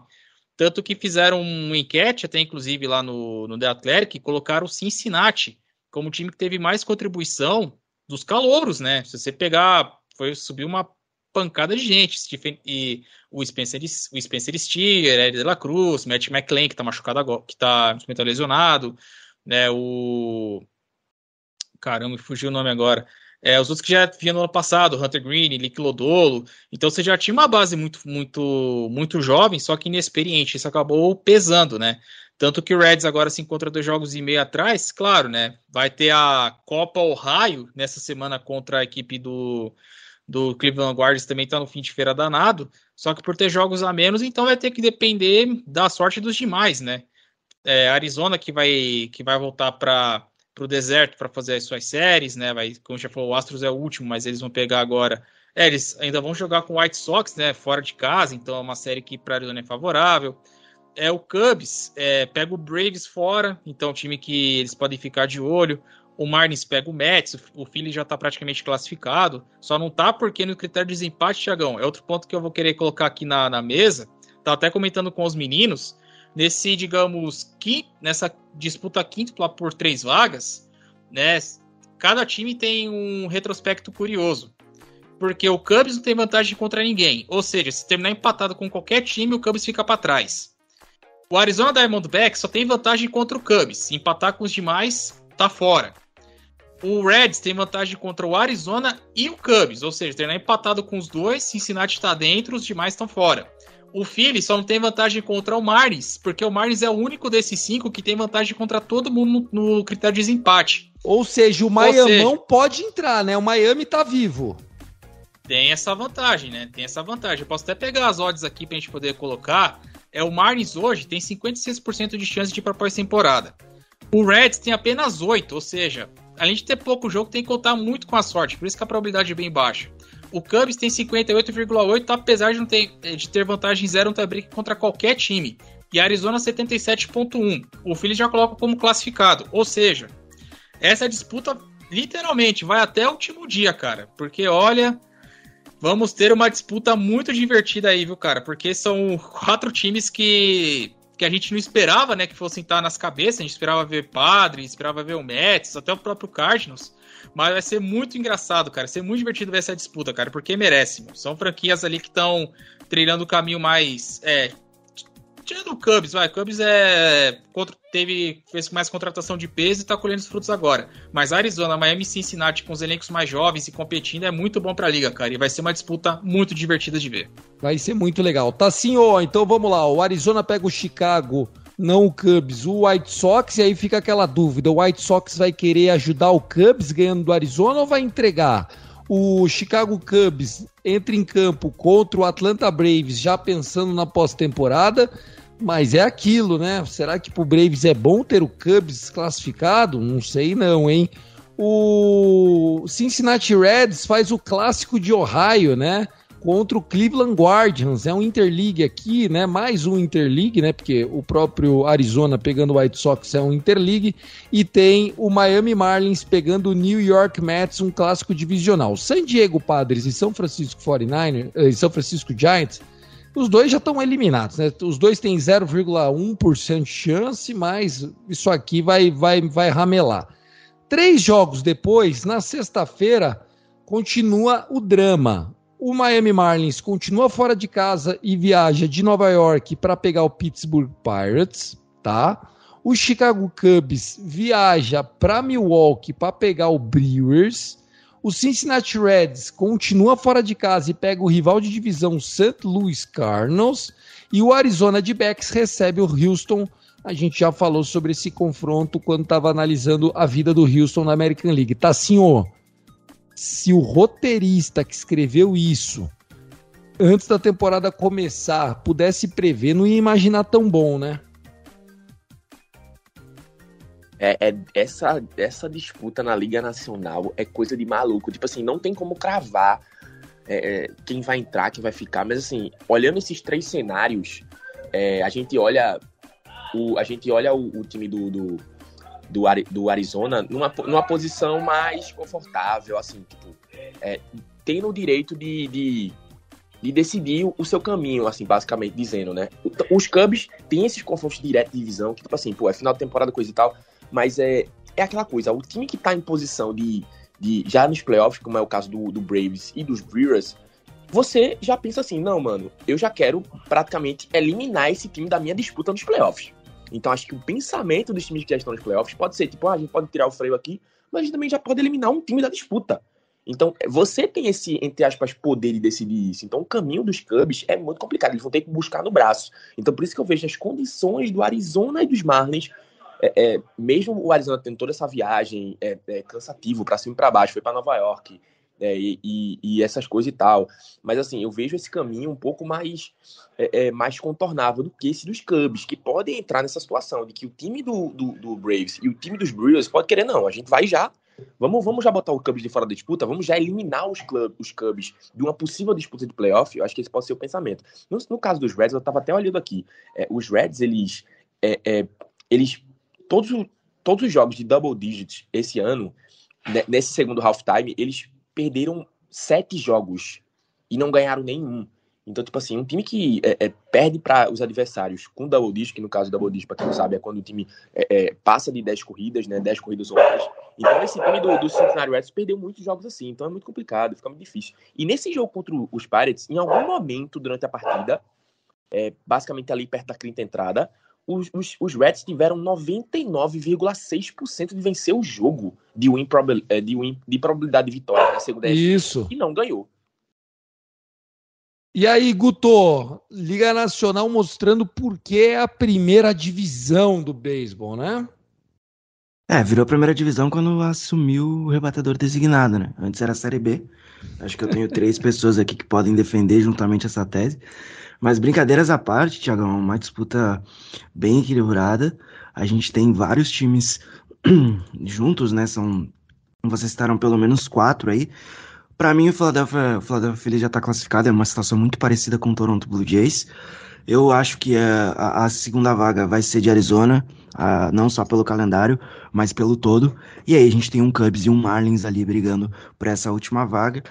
Tanto que fizeram uma enquete, até inclusive lá no, no The Athletic, e colocaram o Cincinnati como o time que teve mais contribuição dos calouros, né? Se você pegar, foi subir uma pancada de gente. Stephen, e o Spencer, o Spencer Steer, Ed de la Cruz, Matt McClain, que tá machucado agora, que tá, tá lesionado, né? O. Caramba, fugiu o nome agora. É, os outros que já vinham no ano passado, Hunter Green, Lick Lodolo. Então você já tinha uma base muito, muito, muito jovem, só que inexperiente. Isso acabou pesando, né? Tanto que o Reds agora se encontra dois jogos e meio atrás, claro, né? Vai ter a Copa Ohio nessa semana contra a equipe do, do Cleveland Guardians também está no fim de feira danado, só que por ter jogos a menos, então vai ter que depender da sorte dos demais, né? É, Arizona que vai, que vai voltar para o deserto para fazer as suas séries, né? Vai, como já falou, o Astros é o último, mas eles vão pegar agora. É, eles ainda vão jogar com o White Sox, né? Fora de casa, então é uma série que para Arizona é favorável. É o Cubs, é, pega o Braves fora, então é time que eles podem ficar de olho o Marlins pega o Mets, o Philly já está praticamente classificado, só não tá porque no critério de desempate, Thiagão, é outro ponto que eu vou querer colocar aqui na, na mesa, tá até comentando com os meninos, nesse, digamos, que nessa disputa quíntupla por três vagas, né, cada time tem um retrospecto curioso, porque o Cubs não tem vantagem contra ninguém, ou seja, se terminar empatado com qualquer time, o Cubs fica para trás. O Arizona Diamondbacks só tem vantagem contra o Cubs, se empatar com os demais, tá fora. O Reds tem vantagem contra o Arizona e o Cubs, ou seja, terminar empatado com os dois, Cincinnati está dentro, os demais estão fora. O Philly só não tem vantagem contra o Marlins, porque o Marlins é o único desses cinco que tem vantagem contra todo mundo no, no critério de desempate. Ou seja, o Miami não pode entrar, né? O Miami tá vivo. Tem essa vantagem, né? Tem essa vantagem. Eu posso até pegar as odds aqui pra gente poder colocar. É o Marlins hoje tem 56% de chance de ir pra pós-temporada. O Reds tem apenas 8, ou seja, além de ter pouco jogo, tem que contar muito com a sorte, por isso que a probabilidade é bem baixa. O Cubs tem 58,8, apesar de, não ter, de ter vantagem zero no tie-break contra qualquer time. E Arizona 77,1. O Phillies já coloca como classificado. Ou seja, essa disputa literalmente vai até o último dia, cara. Porque olha, vamos ter uma disputa muito divertida aí, viu, cara? Porque são quatro times que que a gente não esperava, né, que fossem estar nas cabeças, a gente esperava ver Padre, esperava ver o Mets, até o próprio Cardinals, Mas vai ser muito engraçado, cara. Vai ser muito divertido ver essa disputa, cara, porque merece. Mano. São franquias ali que estão trilhando o caminho mais. É, tirando o Cubs, vai. Cubs é. Teve, fez mais contratação de peso e tá colhendo os frutos agora. Mas Arizona, Miami e Cincinnati com os elencos mais jovens e competindo é muito bom pra liga, cara. E vai ser uma disputa muito divertida de ver. Vai ser muito legal. Tá sim, ó. Então vamos lá. O Arizona pega o Chicago não o Cubs, o White Sox, e aí fica aquela dúvida: o White Sox vai querer ajudar o Cubs ganhando do Arizona ou vai entregar? O Chicago Cubs entra em campo contra o Atlanta Braves já pensando na pós-temporada, mas é aquilo, né? Será que pro Braves é bom ter o Cubs classificado? Não sei não, hein? O Cincinnati Reds faz o clássico de Ohio, né? Contra o Cleveland Guardians. É um Interleague aqui, né? Mais um Interleague, né? Porque o próprio Arizona pegando o White Sox é um Interleague. E tem o Miami Marlins pegando o New York Mets, um clássico divisional. San Diego Padres e São Francisco 49ers, e eh, São Francisco Giants, os dois já estão eliminados, né? Os dois têm 0,1% de chance, mas isso aqui vai, vai, vai ramelar. Três jogos depois, na sexta-feira, continua o drama. O Miami Marlins continua fora de casa e viaja de Nova York para pegar o Pittsburgh Pirates, tá? O Chicago Cubs viaja para Milwaukee para pegar o Brewers. O Cincinnati Reds continua fora de casa e pega o rival de divisão St. Louis Cardinals. E o Arizona de Becks recebe o Houston. A gente já falou sobre esse confronto quando estava analisando a vida do Houston na American League. Tá ó se o roteirista que escreveu isso antes da temporada começar pudesse prever, não ia imaginar tão bom, né? É, é, essa, essa disputa na Liga Nacional é coisa de maluco. Tipo assim, não tem como cravar é, é quem vai entrar, quem vai ficar. Mas assim, olhando esses três cenários, é, a gente olha o, a gente olha o, o time do, do do, do Arizona numa, numa posição mais confortável, assim, tipo, é, tendo o direito de, de, de, decidir o seu caminho, assim, basicamente dizendo, né? Os Cubs têm esses confrontos diretos de divisão, que, tipo assim, pô, é final de temporada, coisa e tal, mas é, é aquela coisa, o time que tá em posição de, de já nos playoffs, como é o caso do, do Braves e dos Brewers, você já pensa assim, não, mano, eu já quero praticamente eliminar esse time da minha disputa nos playoffs. Então acho que o pensamento dos times que já estão nos playoffs pode ser tipo, ah, a gente pode tirar o freio aqui, mas a gente também já pode eliminar um time da disputa. Então, você tem esse, entre aspas, poder de decidir isso. Então, o caminho dos Cubs é muito complicado. Eles vão ter que buscar no braço. Então, por isso que eu vejo as condições do Arizona e dos Marlins. É, é, mesmo o Arizona tendo toda essa viagem é, é cansativo para cima e para baixo, foi para Nova York, é, e, e, e, essas coisas e tal. Mas assim, eu vejo esse caminho um pouco mais, é, é, mais contornável do que esse dos Cubs, que podem entrar nessa situação de que o time do, do, do, Braves e o time dos Brewers pode querer, não, a gente vai já. Vamos, vamos já botar o Cubs de fora da disputa, vamos já eliminar os, club, os Cubs de uma possível disputa de playoff. Eu acho que esse pode ser o pensamento. No, no caso dos Reds, eu estava até olhando aqui. É, os Reds, eles. É, é, eles todos, todos os jogos de double digits esse ano, né, nesse segundo halftime, eles perderam sete jogos e não ganharam nenhum. Então, tipo assim, um time que é, é, perde para os adversários com double digit, que no caso double digit, para quem não sabe, é quando o time é, é passa de 10 corridas, né, 10 corridas ou mais. Então, esse time do, do Cincinnati Reds perdeu muitos jogos assim, então é muito complicado, fica muito difícil. E nesse jogo contra os Pirates, em algum momento durante a partida, é, basicamente ali perto da quinta entrada, os, os, os Reds tiveram 99,6% de vencer o jogo de, win prob é, de, win, de probabilidade de vitória na segunda Isso. e não ganhou. E aí, Guto, Liga Nacional mostrando por que é a primeira divisão do beisebol, né? É, virou a primeira divisão quando assumiu o rebatedor designado, né? Antes era a Série B. Acho que eu tenho três pessoas aqui que podem defender juntamente essa tese. Mas brincadeiras à parte, Tiagão, é uma disputa bem equilibrada. A gente tem vários times juntos, né? São. Vocês citaram pelo menos quatro aí. Para mim, o Philadelphia, o Philadelphia já está classificado, é uma situação muito parecida com o Toronto Blue Jays. Eu acho que a, a segunda vaga vai ser de Arizona, a, não só pelo calendário, mas pelo todo. E aí a gente tem um Cubs e um Marlins ali brigando por essa última vaga.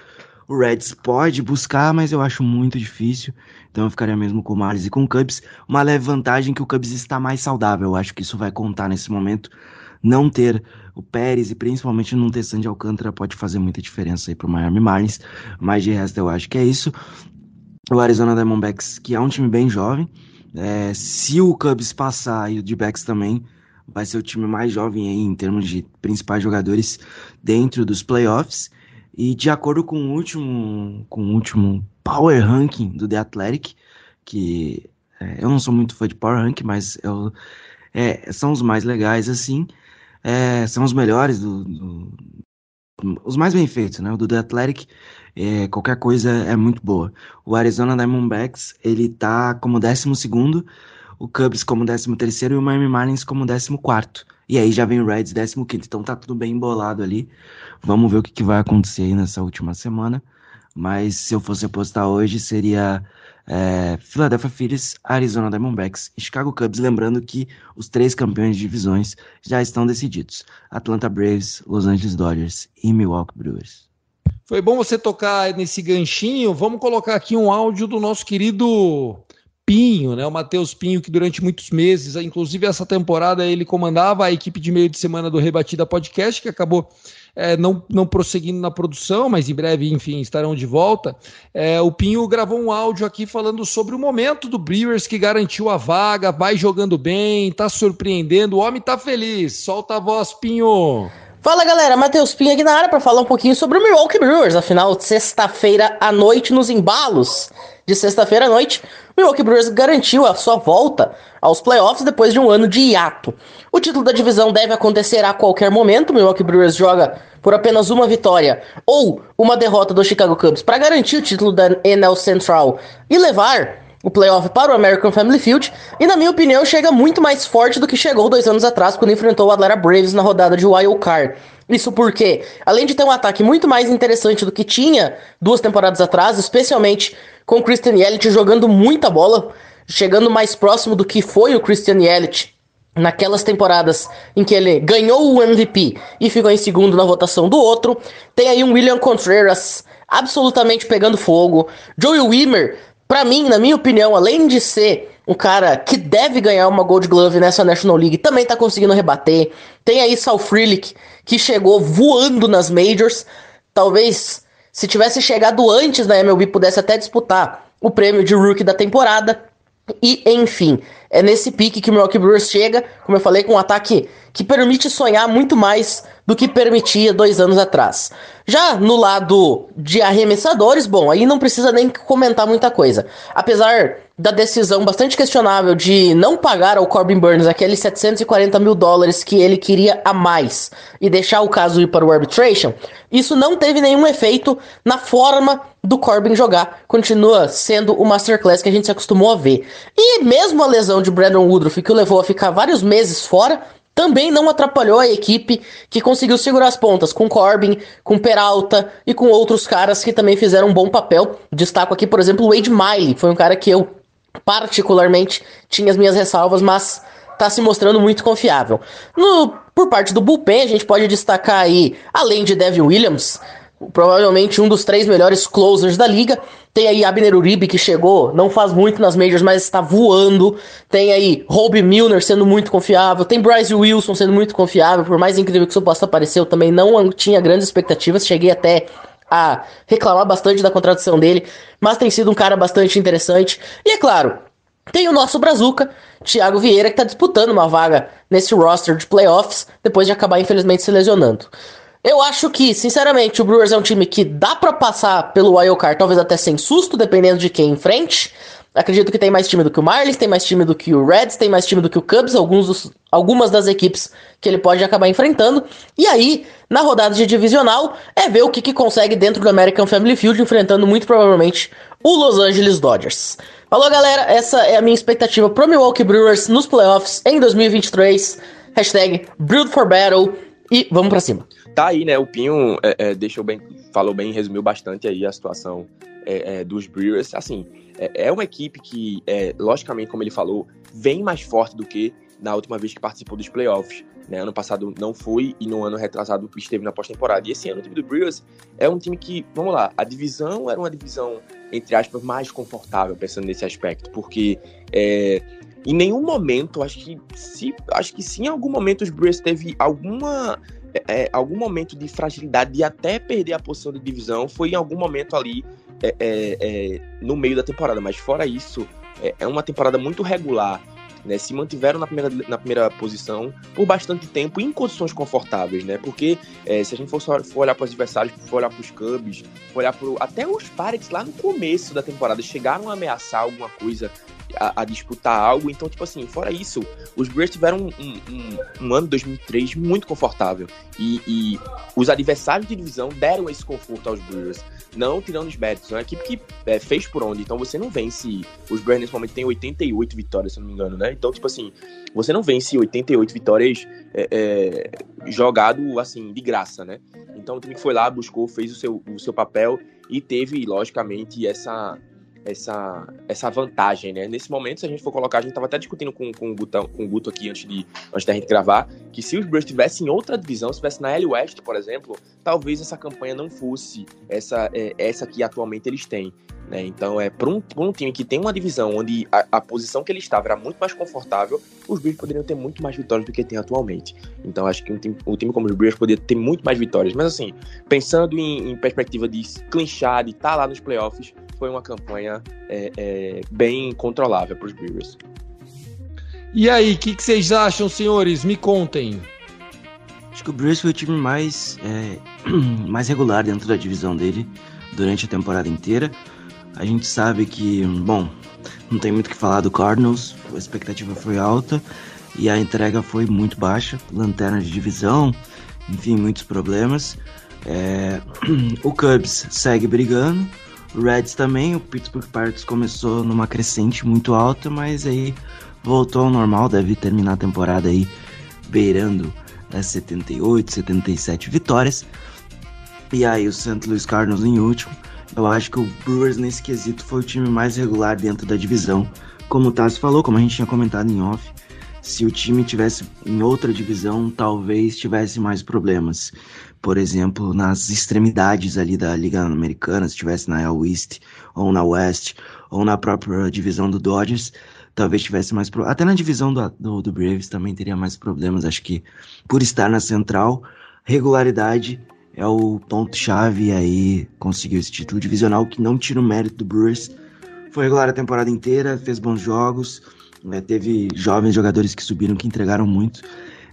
O Reds pode buscar, mas eu acho muito difícil. Então eu ficaria mesmo com o Marlins e com o Cubs. Uma leve vantagem que o Cubs está mais saudável. Eu acho que isso vai contar nesse momento. não ter o Pérez e principalmente não ter Sandy Alcântara pode fazer muita diferença aí pro Miami Marlins, mas de resto eu acho que é isso. O Arizona Diamondbacks, que é um time bem jovem, é, se o Cubs passar e o D-Backs também, vai ser o time mais jovem aí em termos de principais jogadores dentro dos playoffs. E de acordo com o último, com o último Power Ranking do The Athletic, que é, eu não sou muito fã de Power Ranking, mas eu, é, são os mais legais assim, é, são os melhores do, do, os mais bem feitos, né? O do The Athletic, é, qualquer coisa é muito boa. O Arizona Diamondbacks, ele tá como 12 segundo o Cubs como 13 terceiro e o Miami Marlins como 14 quarto. E aí já vem o Reds 15 quinto. Então tá tudo bem embolado ali. Vamos ver o que, que vai acontecer aí nessa última semana. Mas se eu fosse apostar hoje, seria é, Philadelphia Phillies, Arizona Diamondbacks e Chicago Cubs. Lembrando que os três campeões de divisões já estão decididos: Atlanta Braves, Los Angeles Dodgers e Milwaukee Brewers. Foi bom você tocar nesse ganchinho. Vamos colocar aqui um áudio do nosso querido Pinho, né? O Matheus Pinho, que durante muitos meses, inclusive essa temporada, ele comandava a equipe de meio de semana do Rebatida Podcast, que acabou é, não, não prosseguindo na produção, mas em breve, enfim, estarão de volta. É, o Pinho gravou um áudio aqui falando sobre o momento do Brewers que garantiu a vaga, vai jogando bem, tá surpreendendo, o homem tá feliz. Solta a voz, Pinho. Fala galera, Matheus Pinho aqui na área para falar um pouquinho sobre o Milwaukee Brewers, afinal, sexta-feira à noite nos embalos de sexta-feira à noite, o Milwaukee Brewers garantiu a sua volta aos playoffs depois de um ano de hiato. O título da divisão deve acontecer a qualquer momento. O Milwaukee Brewers joga por apenas uma vitória ou uma derrota do Chicago Cubs para garantir o título da NL Central e levar o playoff para o American Family Field. E na minha opinião chega muito mais forte do que chegou dois anos atrás quando enfrentou o Atlanta Braves na rodada de Wild Card. Isso porque, além de ter um ataque muito mais interessante do que tinha duas temporadas atrás, especialmente com o Christian Yelich jogando muita bola, chegando mais próximo do que foi o Christian Yelich naquelas temporadas em que ele ganhou o MVP e ficou em segundo na votação do outro. Tem aí um William Contreras absolutamente pegando fogo. Joey Wimmer, para mim, na minha opinião, além de ser um cara que deve ganhar uma Gold Glove nessa National League, também tá conseguindo rebater. Tem aí Sal Frelick, que chegou voando nas Majors. Talvez, se tivesse chegado antes na MLB, pudesse até disputar o prêmio de Rookie da temporada. E, enfim, é nesse pique que o Milwaukee Brewers chega, como eu falei, com um ataque que permite sonhar muito mais do que permitia dois anos atrás. Já no lado de arremessadores, bom, aí não precisa nem comentar muita coisa. Apesar da decisão bastante questionável de não pagar ao Corbin Burns aqueles 740 mil dólares que ele queria a mais e deixar o caso ir para o arbitration, isso não teve nenhum efeito na forma do Corbin jogar. Continua sendo o masterclass que a gente se acostumou a ver. E mesmo a lesão de Brandon Woodruff, que o levou a ficar vários meses fora, também não atrapalhou a equipe que conseguiu segurar as pontas, com Corbin, com Peralta e com outros caras que também fizeram um bom papel. Destaco aqui, por exemplo, o Wade Miley, foi um cara que eu particularmente tinha as minhas ressalvas, mas está se mostrando muito confiável. No, por parte do bullpen, a gente pode destacar aí, além de Devin Williams, provavelmente um dos três melhores closers da liga. Tem aí Abner Uribe, que chegou, não faz muito nas majors, mas está voando. Tem aí Roby Milner sendo muito confiável. Tem Bryce Wilson sendo muito confiável. Por mais incrível que isso possa parecer, eu também não tinha grandes expectativas. Cheguei até a reclamar bastante da contratação dele, mas tem sido um cara bastante interessante. E é claro, tem o nosso Brazuca, Thiago Vieira, que está disputando uma vaga nesse roster de playoffs, depois de acabar infelizmente se lesionando. Eu acho que, sinceramente, o Brewers é um time que dá para passar pelo wildcard, talvez até sem susto, dependendo de quem enfrente. Acredito que tem mais time do que o Marlins, tem mais time do que o Reds, tem mais time do que o Cubs, dos, algumas das equipes que ele pode acabar enfrentando. E aí, na rodada de divisional, é ver o que, que consegue dentro do American Family Field, enfrentando muito provavelmente o Los Angeles Dodgers. Falou, galera, essa é a minha expectativa pro Milwaukee Brewers nos playoffs em 2023. Hashtag Brewed for Battle e vamos para cima tá aí, né? O Pinho é, é, deixou bem, falou bem, resumiu bastante aí a situação é, é dos Brewers. Assim, é, é, uma equipe que, é, logicamente, como ele falou, vem mais forte do que na última vez que participou dos playoffs. Né? Ano passado não foi e no ano retrasado esteve na pós-temporada. E esse ano o time do Brewers é um time que, vamos lá, a divisão era uma divisão, entre aspas, mais confortável, pensando nesse aspecto, porque é, em nenhum momento, acho que se, acho que sim, em algum momento os Brewers teve alguma é, algum momento de fragilidade de até perder a posição de divisão foi em algum momento ali é, é, é no meio da temporada, mas fora isso, é, é uma temporada muito regular né, se mantiveram na primeira, na primeira posição por bastante tempo em condições confortáveis, né? Porque é, se a gente for, for olhar para os adversários, for olhar para os Cubs, for olhar pro, até os Pirates lá no começo da temporada chegaram a ameaçar alguma coisa a, a, disputar algo. Então, tipo assim, fora isso, os Brewers tiveram um, um, um ano 2003 muito confortável. E, e, os adversários de divisão deram esse conforto aos Brewers. Não tirando os méritos. É uma equipe que é, fez por onde. Então você não vence. Os Brewers nesse momento têm 88 vitórias, se não me engano, né? Então, tipo assim, você não vence 88 vitórias é, é, jogado assim, de graça, né? Então o time que foi lá, buscou, fez o seu, o seu papel e teve, logicamente, essa essa, essa vantagem, né? Nesse momento, se a gente for colocar, a gente estava até discutindo com, com, o Guto, com o Guto aqui antes, de, antes da gente gravar, que se os Brewers estivessem em outra divisão, se estivesse na L West, por exemplo, talvez essa campanha não fosse essa, é, essa que atualmente eles têm. Né? Então, é para um, um time que tem uma divisão onde a, a, posição que ele estava era muito mais confortável, os Brewers poderiam ter muito mais vitórias do que tem atualmente. Então, acho que um time, um time como os Brewers poderia ter muito mais vitórias. Mas, assim, pensando em, em perspectiva de clinchar, de estar tá lá nos playoffs, foi uma campanha é, é, bem controlável para os Brewers. E aí, o que, que, vocês acham, senhores? Me contem. Acho que o Brewers foi o time mais, é, mais regular dentro da divisão dele durante a temporada inteira. A gente sabe que, bom, não tem muito o que falar do Cardinals, a expectativa foi alta e a entrega foi muito baixa, lanterna de divisão, enfim, muitos problemas. É, o Cubs segue brigando, Reds também, o Pittsburgh Pirates começou numa crescente muito alta, mas aí voltou ao normal, deve terminar a temporada aí beirando as 78, 77 vitórias. E aí o St. Louis Cardinals em último. Eu acho que o Brewers nesse quesito foi o time mais regular dentro da divisão. Como o Tassi falou, como a gente tinha comentado em off, se o time tivesse em outra divisão, talvez tivesse mais problemas por exemplo, nas extremidades ali da Liga Americana, se estivesse na East ou na West ou na própria divisão do Dodgers, talvez tivesse mais pro... até na divisão do, do, do, Braves também teria mais problemas. Acho que por estar na central, regularidade é o ponto chave e aí conseguiu esse título divisional que não tira o mérito do Brewers. Foi regular a temporada inteira, fez bons jogos, né, teve jovens jogadores que subiram que entregaram muito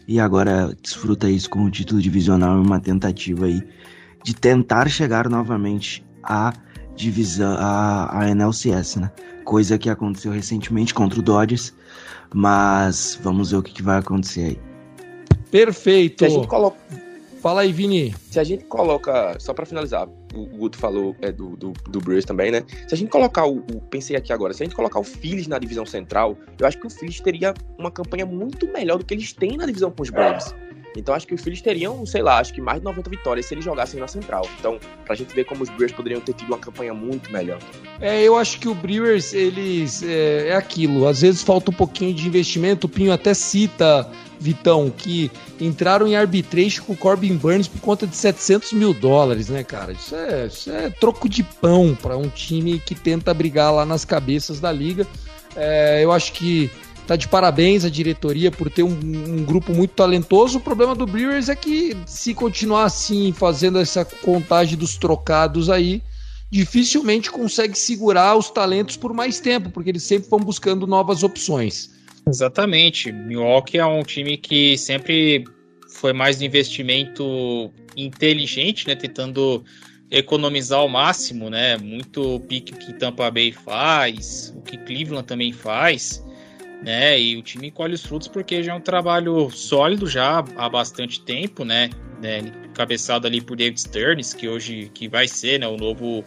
e agora desfruta isso com o título divisional e uma tentativa aí de tentar chegar novamente à divisão, à, à NLCS, né? Coisa que aconteceu recentemente contra o Dodgers, mas vamos ver o que, que vai acontecer aí. Perfeito. Se a gente coloca Fala aí, Vini. Se a gente coloca, só para finalizar, o Guto falou é, do, do, do Brewers também, né? Se a gente colocar o, o, Pensei aqui agora, se a gente colocar o Phillies na divisão central, eu acho que o Phillies teria uma campanha muito melhor do que eles têm na divisão com os Braves. Então acho que os Phillies teriam, sei lá, acho que mais de 90 vitórias se eles jogassem na central. Então, pra gente ver como os Brewers poderiam ter tido uma campanha muito melhor. É, eu acho que o Brewers, eles. É, é aquilo. Às vezes falta um pouquinho de investimento. O Pinho até cita Vitão, que entraram em arbitration com o Corbin Burns por conta de 700 mil dólares, né, cara? Isso é, isso é troco de pão para um time que tenta brigar lá nas cabeças da liga. É, eu acho que tá de parabéns a diretoria por ter um, um, grupo muito talentoso. O problema do Brewers é que se continuar assim, fazendo essa contagem dos trocados aí, dificilmente consegue segurar os talentos por mais tempo, porque eles sempre vão buscando novas opções. Exatamente. Milwaukee é um time que sempre foi mais de investimento inteligente, né? Tentando economizar ao máximo, né? Muito pique que Tampa Bay faz, o que Cleveland também faz, né? E o time colhe os frutos porque já é um trabalho sólido já há bastante tempo, né? né? Cabeçado ali por David Stearns, que hoje que vai ser, né? O novo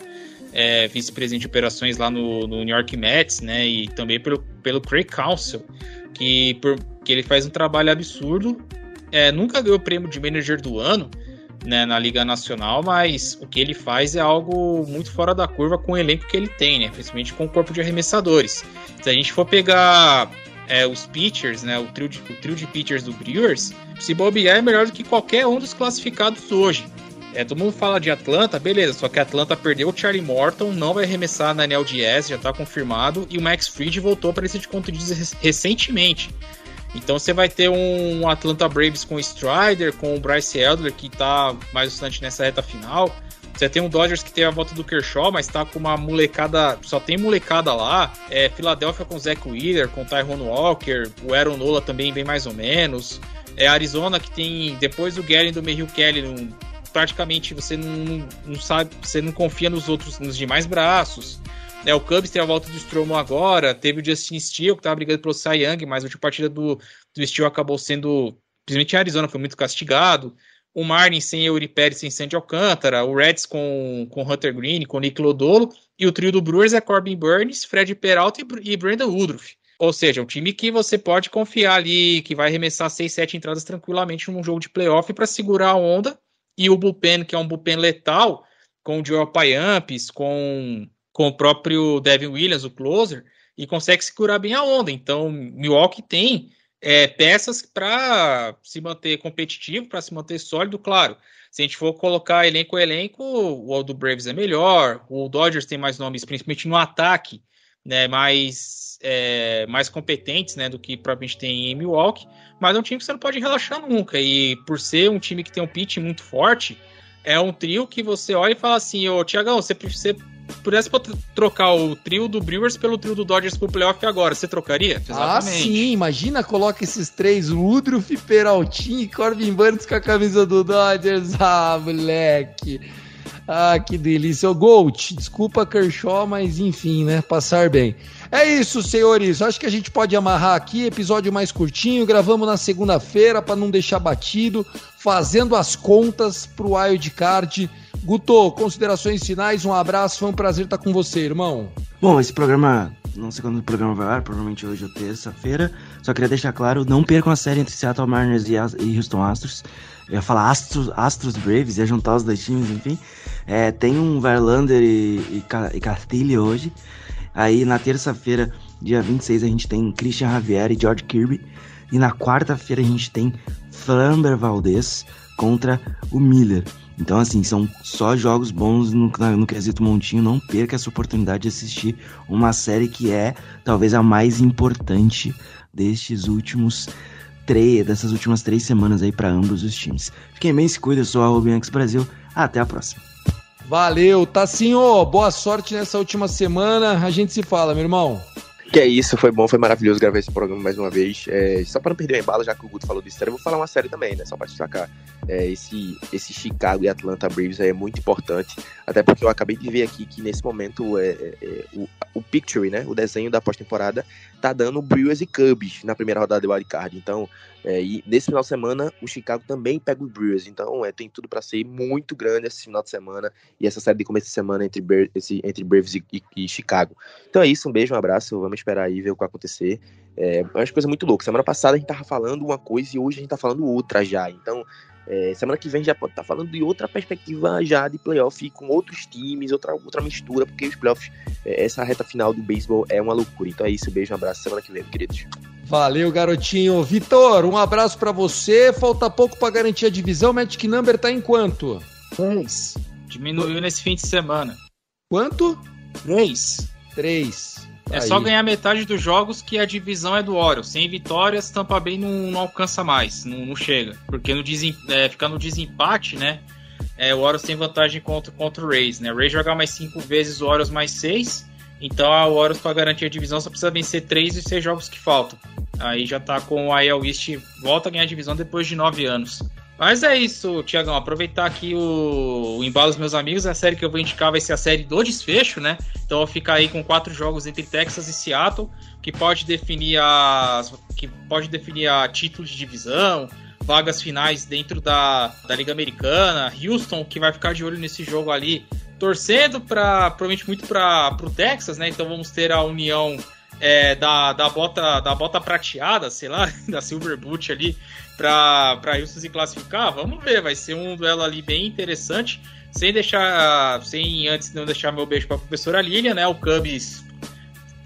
é, vice-presidente de operações lá no, no, New York Mets, né? E também pelo, pelo Craig Council, que, por, que ele faz um trabalho absurdo. É, nunca ganhou o prêmio de manager do ano né, na Liga Nacional, mas o que ele faz é algo muito fora da curva com o elenco que ele tem, né? Principalmente com o corpo de arremessadores. Se a gente for pegar é, os pitchers, né? O trio, de, o trio de pitchers do Brewers, se bobear é melhor do que qualquer um dos classificados hoje. É, todo mundo fala de Atlanta, beleza, só que Atlanta perdeu o Charlie Morton, não vai arremessar Daniel Diaz, já tá confirmado, e o Max Fried voltou para esse de contundidos recentemente. Então você vai ter um Atlanta Braves com o Strider, com o Bryce Elder, que tá mais distante nessa reta final. Você tem um Dodgers que teve a volta do Kershaw, mas tá com uma molecada. Só tem molecada lá. É Filadélfia com o Zach Wheeler, com o Tyrone Walker, o Aaron Nola também bem mais ou menos. É Arizona que tem. Depois do Gary do Merrill Kelly, um, praticamente você não, não sabe. Você não confia nos outros, nos demais braços. É, o Cubs tem a volta do Stromo agora, teve o Justin Steele, que tava brigando pelo Cy Young, mas a última partida do, do Steele acabou sendo, principalmente em Arizona, foi muito castigado. O Marlins sem Eury Pérez, sem Sandy Alcântara, o Reds com, com Hunter Green, com Nick Lodolo, e o trio do Brewers é Corbin Burns, Fred Peralta e, e Brandon Woodruff. Ou seja, um time que você pode confiar ali, que vai arremessar 6, 7 entradas tranquilamente num jogo de playoff para segurar a onda. E o bullpen, que é um bullpen letal, com o Joel Payamps, com com o próprio Devin Williams, o closer, e consegue segurar bem a onda. Então, Milwaukee tem é, peças para se manter competitivo, para se manter sólido, claro. Se a gente for colocar elenco a elenco, o do Braves é melhor, o Dodgers tem mais nomes, principalmente no ataque, né, mais, é, mais competentes né, do que provavelmente tem em Milwaukee, mas é um time que você não pode relaxar nunca. E por ser um time que tem um pitch muito forte, é um trio que você olha e fala assim, ô Tiagão, você, você pudesse trocar o trio do Brewers pelo trio do Dodgers pro playoff agora, você trocaria? Exatamente. Ah, sim, imagina, coloca esses três, Woodruff, Peraltin e Corbin Burns com a camisa do Dodgers. Ah, moleque. Ah, que delícia. O Gold, desculpa Kershaw, mas enfim, né? Passar bem. É isso, senhores. Acho que a gente pode amarrar aqui. Episódio mais curtinho. Gravamos na segunda-feira para não deixar batido. Fazendo as contas pro Wild Card Guto, considerações finais, um abraço, foi um prazer estar com você, irmão. Bom, esse programa, não sei quando o programa vai ar, provavelmente hoje ou terça-feira. Só queria deixar claro, não percam a série entre Seattle Mariners e Houston Astros. Eu ia falar Astros, Astros Braves, ia juntar os dois times, enfim. É, tem um Verlander e, e, e Castilho hoje. Aí na terça-feira, dia 26, a gente tem Christian Javier e George Kirby. E na quarta-feira a gente tem Framber Valdez contra o Miller. Então, assim, são só jogos bons no, no quesito montinho. Não perca essa oportunidade de assistir uma série que é talvez a mais importante destes últimos três, dessas últimas três semanas aí para ambos os times. Fiquem bem, se cuida, eu sou a Rubianx Brasil. Até a próxima. Valeu, Tassinho. Boa sorte nessa última semana. A gente se fala, meu irmão. Que é isso, foi bom, foi maravilhoso gravar esse programa mais uma vez. É, só para não perder o embalo, já que o Guto falou de eu vou falar uma série também, né? Só para destacar. É, esse, esse Chicago e Atlanta Braves é muito importante, até porque eu acabei de ver aqui que nesse momento é, é, é o, o picture, né? O desenho da pós-temporada tá dando Brewers e Cubs na primeira rodada do wildcard. Então, é, e nesse final de semana, o Chicago também pega os Brewers. Então, é, tem tudo para ser muito grande esse final de semana e essa série de começo de semana entre, esse, entre Braves e, e, e, Chicago. Então é isso, um beijo, um abraço. Vamos esperar aí ver o que vai acontecer. É, é uma coisa muito louca. Semana passada a gente tava falando uma coisa e hoje a gente tá falando outra já. Então, é, semana que vem já pode estar tá falando de outra perspectiva já de playoff com outros times, outra, outra mistura, porque os playoffs, é, essa reta final do beisebol é uma loucura. Então é isso, beijo, um abraço, semana que vem, queridos. Valeu, garotinho. Vitor, um abraço para você. Falta pouco para garantir a divisão. Magic Number tá em quanto? Três. Diminuiu nesse fim de semana. Quanto? Três. Três. É Aí. só ganhar metade dos jogos que a divisão é do Orioles. Sem vitórias, Tampa Bay não, não alcança mais, não, não chega. Porque no desem, é, ficar no desempate, né? É, o Orioles tem vantagem contra, contra o Rays, né? O Rays jogar mais cinco vezes, o Orioles mais seis. Então a Orioles, para garantir a divisão, só precisa vencer três e seis jogos que faltam. Aí já tá com o AL East, volta a ganhar a divisão depois de nove anos. Mas é isso, Tiagão. Aproveitar aqui o, o embalo dos meus amigos. A série que eu vou indicar vai ser a série do desfecho, né? Então vou ficar aí com quatro jogos entre Texas e Seattle, que pode definir as. que pode definir a título de divisão, vagas finais dentro da, da Liga Americana. Houston, que vai ficar de olho nesse jogo ali, torcendo para provavelmente muito para o Texas, né? Então vamos ter a união é, da, da, bota, da bota prateada, sei lá, da Silver Boot ali, para Houston se classificar. Vamos ver, vai ser um duelo ali bem interessante. Sem deixar, sem antes não deixar meu beijo para a professora Lilian, né? O Cubs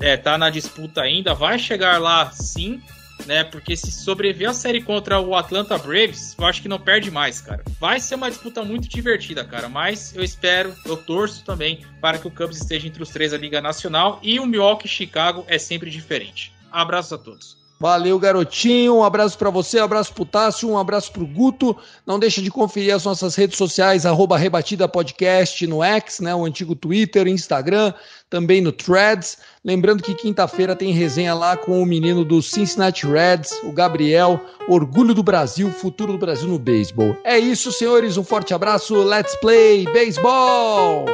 é, tá na disputa ainda, vai chegar lá sim, né? Porque se sobreviver a série contra o Atlanta Braves, eu acho que não perde mais, cara. Vai ser uma disputa muito divertida, cara. Mas eu espero, eu torço também para que o Cubs esteja entre os três da Liga Nacional e o Milwaukee Chicago é sempre diferente. Abraços a todos. Valeu, garotinho. Um abraço para você, um abraço pro Tássio, um abraço pro Guto. Não deixa de conferir as nossas redes sociais, arroba Rebatida Podcast no X, né? O antigo Twitter, Instagram, também no Threads. Lembrando que quinta-feira tem resenha lá com o menino do Cincinnati Reds, o Gabriel, orgulho do Brasil, futuro do Brasil no beisebol. É isso, senhores. Um forte abraço. Let's play baseball!